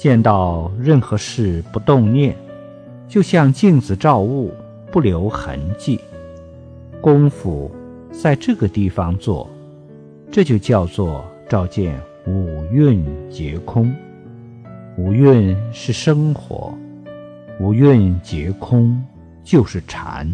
见到任何事不动念就像镜子照物不留痕迹。功夫在这个地方做这就叫做照见五蕴皆空。五蕴是生活五蕴皆空就是禅。